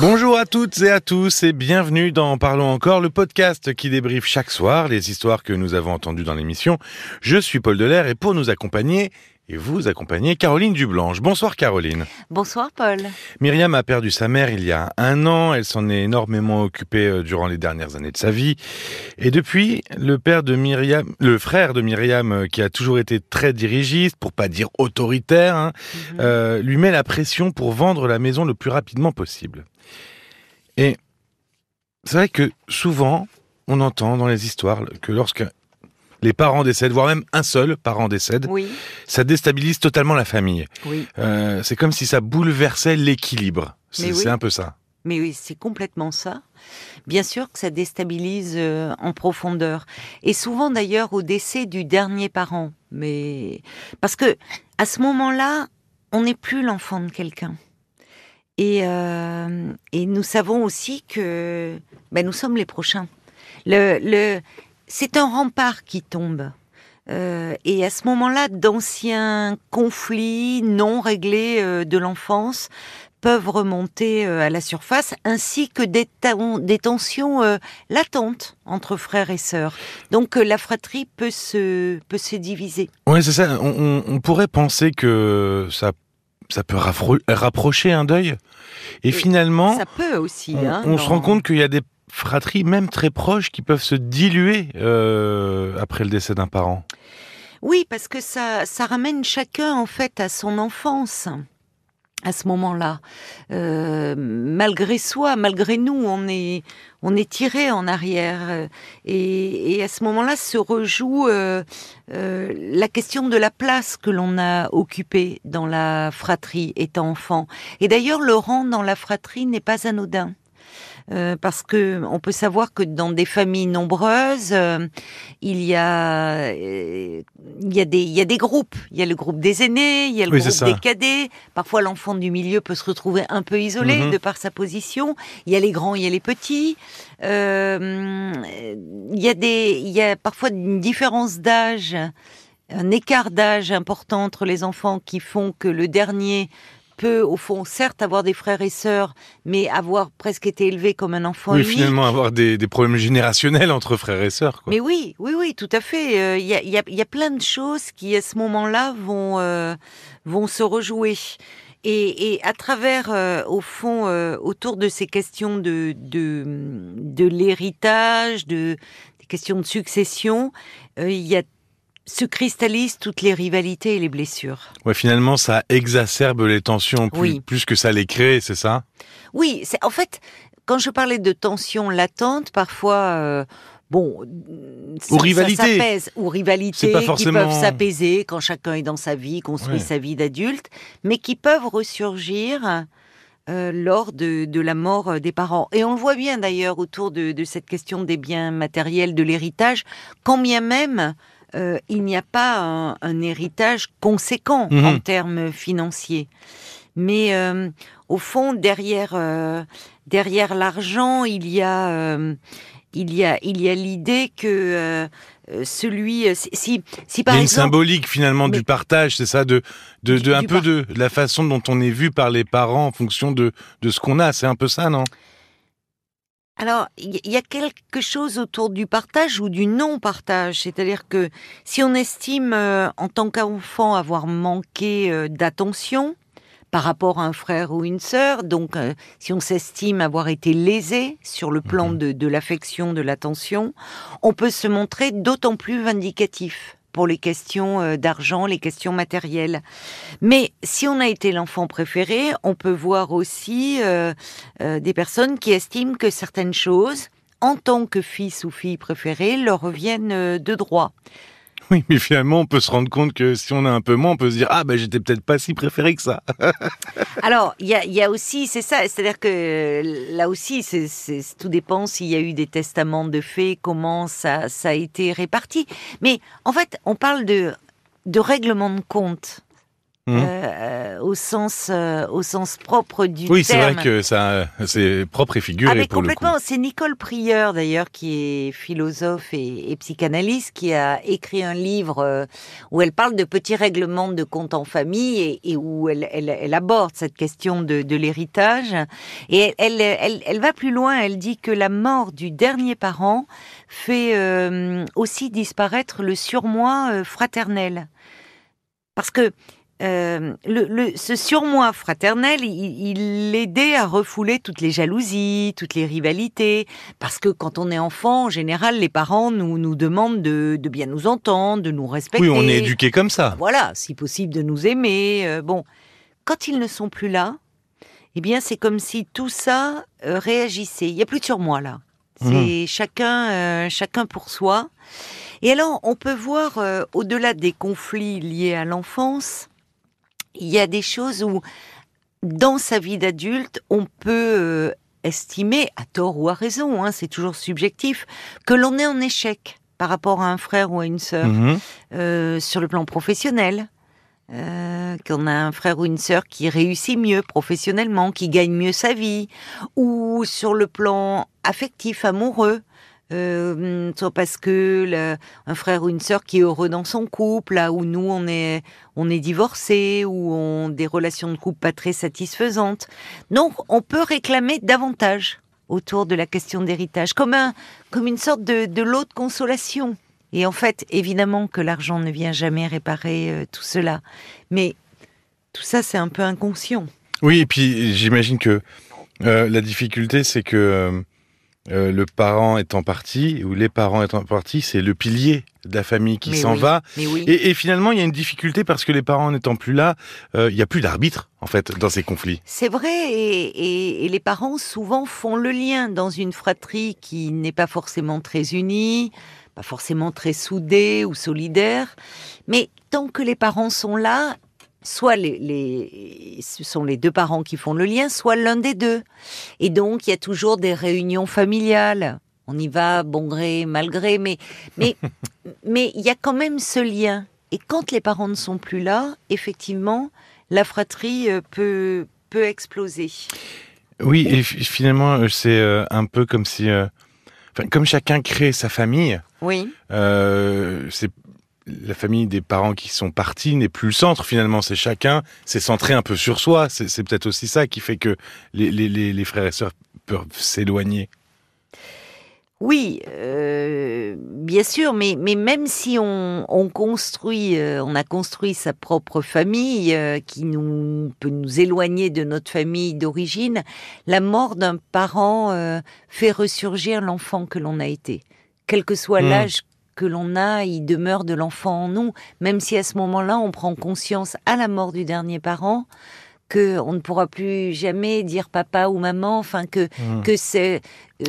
Bonjour à toutes et à tous et bienvenue dans Parlons encore, le podcast qui débriefe chaque soir les histoires que nous avons entendues dans l'émission. Je suis Paul Delair et pour nous accompagner, et vous accompagnez Caroline Dublanche. Bonsoir Caroline. Bonsoir Paul. Myriam a perdu sa mère il y a un an, elle s'en est énormément occupée euh, durant les dernières années de sa vie. Et depuis, le père de Myriam, le frère de Myriam, euh, qui a toujours été très dirigiste, pour pas dire autoritaire, hein, mhm. euh, lui met la pression pour vendre la maison le plus rapidement possible. Et c'est vrai que souvent, on entend dans les histoires que lorsque les parents décèdent, voire même un seul parent décède, oui. ça déstabilise totalement la famille. Oui. Euh, c'est comme si ça bouleversait l'équilibre. C'est un peu ça. Mais oui, c'est complètement ça. Bien sûr que ça déstabilise euh, en profondeur. Et souvent d'ailleurs au décès du dernier parent. Mais parce que à ce moment-là, on n'est plus l'enfant de quelqu'un. Et, euh, et nous savons aussi que ben, nous sommes les prochains. Le, le, c'est un rempart qui tombe. Euh, et à ce moment-là, d'anciens conflits non réglés euh, de l'enfance peuvent remonter euh, à la surface, ainsi que des, des tensions latentes entre frères et sœurs. Donc la fratrie peut se, peut se diviser. Oui, c'est ça. On, pourrait penser que ça, ça peut rapprocher un deuil. Et, finalement, ça peut aussi. On, hein, on se rend compte qu'il y a des fratries, même très proches, qui peuvent se diluer euh, après le décès d'un parent. Oui, parce que ça, ça ramène chacun en fait à son enfance à ce moment-là. Euh, malgré soi, malgré nous, on est, on est tiré en arrière. Et, à ce moment-là se rejoue euh, la question de la place que l'on a occupée dans la fratrie étant enfant. Et d'ailleurs, le rang dans la fratrie n'est pas anodin. Euh, parce que on peut savoir que dans des familles nombreuses, euh, il y a euh, il y a des il y a des groupes. Il y a le groupe des aînés, il y a le groupe des cadets. Parfois, l'enfant du milieu peut se retrouver un peu isolé mhm. de par sa position. Il y a les grands, il y a les petits. il y a des il y a parfois une différence d'âge un écart d'âge important entre les enfants qui font que le dernier peut, au fond, certes avoir des frères et sœurs, mais avoir presque été élevé comme un enfant oui, finalement avoir des, problèmes générationnels entre frères et sœurs. Mais oui, oui, oui, tout à fait. Euh, il y, a, plein de choses qui, à ce moment-là, vont, euh, vont se rejouer. Et, à travers, euh, au fond, autour de ces questions de, de, de l'héritage, de, des questions de succession, il y a se cristallisent toutes les rivalités et les blessures. Ouais, finalement, ça exacerbe les tensions plus, que ça les crée, c'est ça? Oui, c'est en fait, quand je parlais de tensions latentes, parfois. Euh, bon, ou rivalité, ou rivalité qui peuvent s'apaiser quand chacun est dans sa vie, construit sa vie d'adulte, mais qui peuvent ressurgir euh, lors de, la mort des parents. Et on le voit bien d'ailleurs autour de, de, cette question des biens matériels, de l'héritage, quand bien même euh, il n'y a pas un, héritage conséquent mhm. en termes financiers. Mais euh, au fond, derrière, euh, derrière l'argent, il y a, il y a, il y a l'idée que celui, si, si par il y a une symbolique finalement du partage, c'est ça, de, de, un peu de, la façon dont on est vu par les parents en fonction de, de ce qu'on a. C'est un peu ça, non? Alors, il y a quelque chose autour du partage ou du non-partage? C'est-à-dire que si on estime euh, en tant qu'enfant avoir manqué euh, d'attention par rapport à un frère ou une sœur, donc euh, si on s'estime avoir été lésé sur le plan mhm. de, de l'affection, de l'attention, on peut se montrer d'autant plus vindicatif pour les questions euh, d'argent, les questions matérielles. Mais si on a été l'enfant préféré, on peut voir aussi euh, euh, des personnes qui estiment que certaines choses, en tant que fils ou fille préférée, leur reviennent de droit. Oui, mais finalement, on peut se rendre compte que si on a un peu moins, on peut se dire ah ben j'étais peut-être pas si préféré que ça. Alors il y a, aussi c'est ça, c'est-à-dire que là aussi tout dépend s'il y a eu des testaments de fait, comment ça ça a été réparti. Mais en fait, on parle de de règlement de compte. Mmh. Euh, au sens euh, au sens propre du oui, c'est vrai que ça c'est propre et figuré ah, mais pour complètement. C'est Nicole Prieur d'ailleurs qui est philosophe et, et, psychanalyste qui a écrit un livre euh, où elle parle de petits règlements de compte en famille et, et où elle, elle, elle, aborde cette question de, de l'héritage et elle, elle, elle, va plus loin. Elle dit que la mort du dernier parent fait euh, aussi disparaître le surmoi fraternel parce que euh, le, le, ce surmoi fraternel, il, il aidait à refouler toutes les jalousies, toutes les rivalités, parce que quand on est enfant, en général, les parents nous, nous demandent de, de bien nous entendre, de nous respecter. Oui, on est éduqué comme ça. Voilà, si possible de nous aimer. Euh, bon, quand ils ne sont plus là, eh bien, c'est comme si tout ça euh, réagissait. Il n'y a plus de surmoi là. C'est mmh. chacun, chacun pour soi. Et alors, on peut voir, au-delà des conflits liés à l'enfance, il y a des choses où, dans sa vie d'adulte, on peut euh, estimer, à tort ou à raison, hein, c'est toujours subjectif, que l'on est en échec par rapport à un frère ou à une sœur, mmh. euh, sur le plan professionnel. Euh, qu'on a un frère ou une sœur qui réussit mieux professionnellement, qui gagne mieux sa vie, ou sur le plan affectif, amoureux, euh, soit parce que un frère ou une sœur qui est heureux dans son couple, là où nous on est on est divorcés ou on des relations de couple pas très satisfaisantes. Donc on peut réclamer davantage autour de la question d'héritage, comme comme une sorte de, de lot de consolation. Et en fait, évidemment que l'argent ne vient jamais réparer euh, tout cela, mais tout ça c'est un peu inconscient. Oui, et puis j'imagine que euh, la difficulté c'est que euh, le parent étant parti, ou les parents étant partis, c'est le pilier de la famille qui s'en oui, va. Oui. Et, et, finalement, il y a une difficulté parce que les parents n'étant plus là, euh, il n'y a plus d'arbitre, en fait, dans ces conflits. C'est vrai, et, et, et, les parents souvent font le lien dans une fratrie qui n'est pas forcément très unie, pas forcément très soudée ou solidaire. Mais tant que les parents sont là, soit les, les, ce sont les deux parents qui font le lien, soit l'un des deux. Et donc, il y a toujours des réunions familiales. On y va bon gré, mal gré, mais mais mais il y a quand même ce lien. Et quand les parents ne sont plus là, effectivement, la fratrie euh, peut peut exploser. Oui, et finalement, c'est euh, un peu comme si, euh, comme chacun crée sa famille. Oui. Euh, c'est la famille des parents qui sont partis n'est plus le centre finalement, c'est chacun, c'est centré un peu sur soi. C'est peut-être aussi ça qui fait que les, les, les frères et sœurs peuvent s'éloigner. Oui, euh, bien sûr, mais, mais même si on, on construit, euh, on a construit sa propre famille euh, qui nous peut nous éloigner de notre famille d'origine, la mort d'un parent fait ressurgir l'enfant que l'on a été, quel que soit mmh. l'âge que l'on a, il demeure de l'enfant en nous, même si à ce moment-là, on prend conscience à la mort du dernier parent que on ne pourra plus jamais dire papa ou maman, enfin que Mmh. que c'est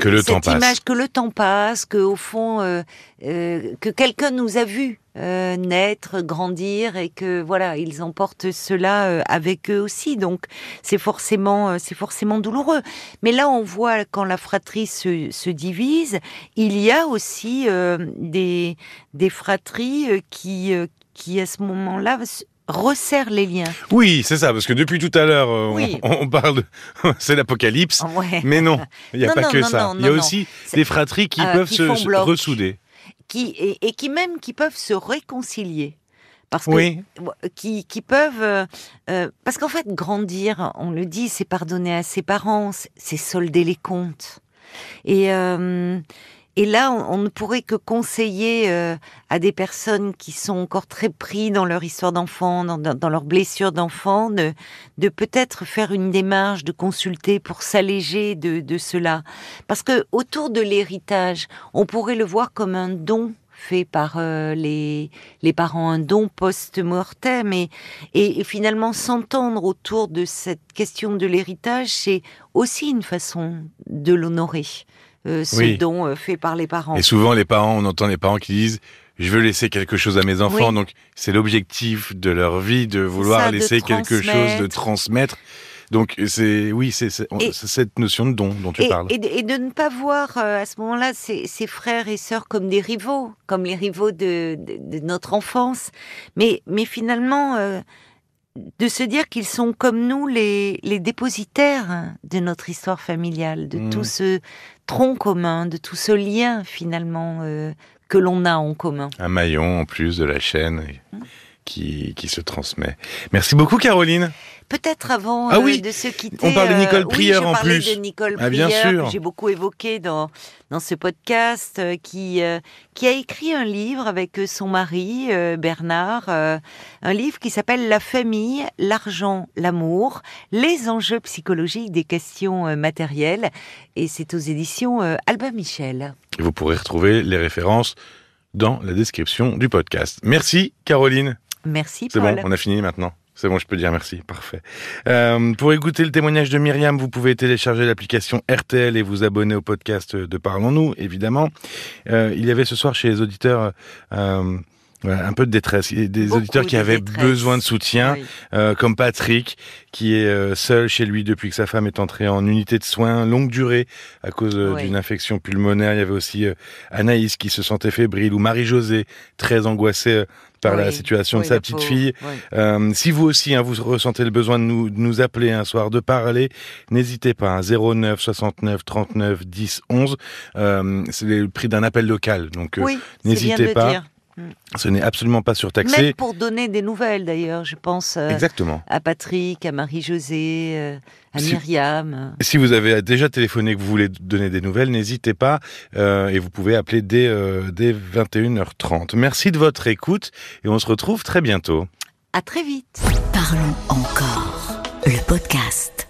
Que le cette temps passe. image que le temps passe, que au fond euh, euh, que quelqu'un nous a vu euh, naître, grandir et que voilà ils emportent cela euh, avec eux aussi. Donc c'est forcément euh, c'est forcément douloureux. Mais là on voit quand la fratrie se, se divise, il y a aussi euh, des des fratries euh, qui euh, qui à ce moment-là resserrent les liens. Oui, c'est ça, parce que depuis tout à l'heure, euh, Oui. on, on parle de... c'est l'apocalypse. Ouais. Mais non, il n'y a Non, pas non, que non, ça. il y a aussi des fratries qui euh, peuvent qui se, bloc. ressouder. qui et, et qui même qui peuvent se réconcilier parce que Oui. qui, qui peuvent euh, parce qu'en fait grandir on le dit c'est pardonner à ses parents c'est- solder les comptes et et là, on, ne pourrait que conseiller euh, à des personnes qui sont encore très pris dans leur histoire d'enfant, dans, dans, dans leurs blessures d'enfant, de, de peut-être faire une démarche, de consulter pour s'alléger de, de cela. Parce que autour de l'héritage, on pourrait le voir comme un don fait par euh, les, les parents, un don post-mortem. Et, et finalement, s'entendre autour de cette question de l'héritage, c'est aussi une façon de l'honorer, euh, ce Oui. don euh, fait par les parents. Et souvent, les parents, on entend les parents qui disent je veux laisser quelque chose à mes enfants. Oui. Donc, c'est l'objectif de leur vie de vouloir ça, de laisser quelque chose, de transmettre. Donc, c'est oui, c'est cette notion de don dont tu et, parles. et de, et de ne pas voir euh, à ce moment-là ses, ses frères et sœurs comme des rivaux, comme les rivaux de notre enfance. Mais, mais finalement, euh, de se dire qu'ils sont comme nous les, les dépositaires de notre histoire familiale, de Mm. tout ce tronc commun, de tout ce lien finalement euh, que l'on a en commun. Un maillon en plus de la chaîne qui, qui se transmet. Merci beaucoup Caroline. Peut-être avant Ah euh, oui, de se quitter. on parle de Nicole euh, Prieur oui, en plus. de Nicole Ah, bien Prieur, sûr. j'ai beaucoup évoqué dans, dans ce podcast, euh, qui, euh, qui a écrit un livre avec son mari, Bernard, un livre qui s'appelle La famille, l'argent, l'amour, les enjeux psychologiques des questions matérielles. Et c'est aux éditions Albin Michel. Et vous pourrez retrouver les références dans la description du podcast. Merci Caroline. Merci C'est bon, on a fini maintenant. C'est bon, je peux dire merci. Parfait. Euh, pour écouter le témoignage de Myriam, vous pouvez télécharger l'application RTL et vous abonner au podcast de Parlons-nous, évidemment. Euh, il y avait ce soir chez les auditeurs euh, un peu de détresse. Il y a Des Beaucoup auditeurs qui de avaient détresse. besoin de soutien, Oui. euh, comme Patrick, qui est euh, seul chez lui depuis que sa femme est entrée en unité de soins longue durée à cause euh, Oui. d'une infection pulmonaire. Il y avait aussi euh, Anaïs qui se sentait fébrile ou Marie-Josée très angoissée par la situation Oui, de sa petite pauvre. fille. Oui. Euh, si vous aussi, hein, vous ressentez le besoin de nous, de nous appeler un soir, de parler, n'hésitez pas. hein, 09 69 39 10 11. Euh, c'est le prix d'un appel local, donc euh, n'hésitez pas. Dire. ce n'est absolument pas surtaxé. Même pour donner des nouvelles d'ailleurs, je pense euh, Exactement. à Patrick, à Marie-Josée, euh, à Si- Myriam. Si vous avez déjà téléphoné et que vous voulez donner des nouvelles, n'hésitez pas euh, et vous pouvez appeler dès, euh, dès 21h30. Merci de votre écoute et on se retrouve très bientôt. À très vite. Parlons encore. Le podcast.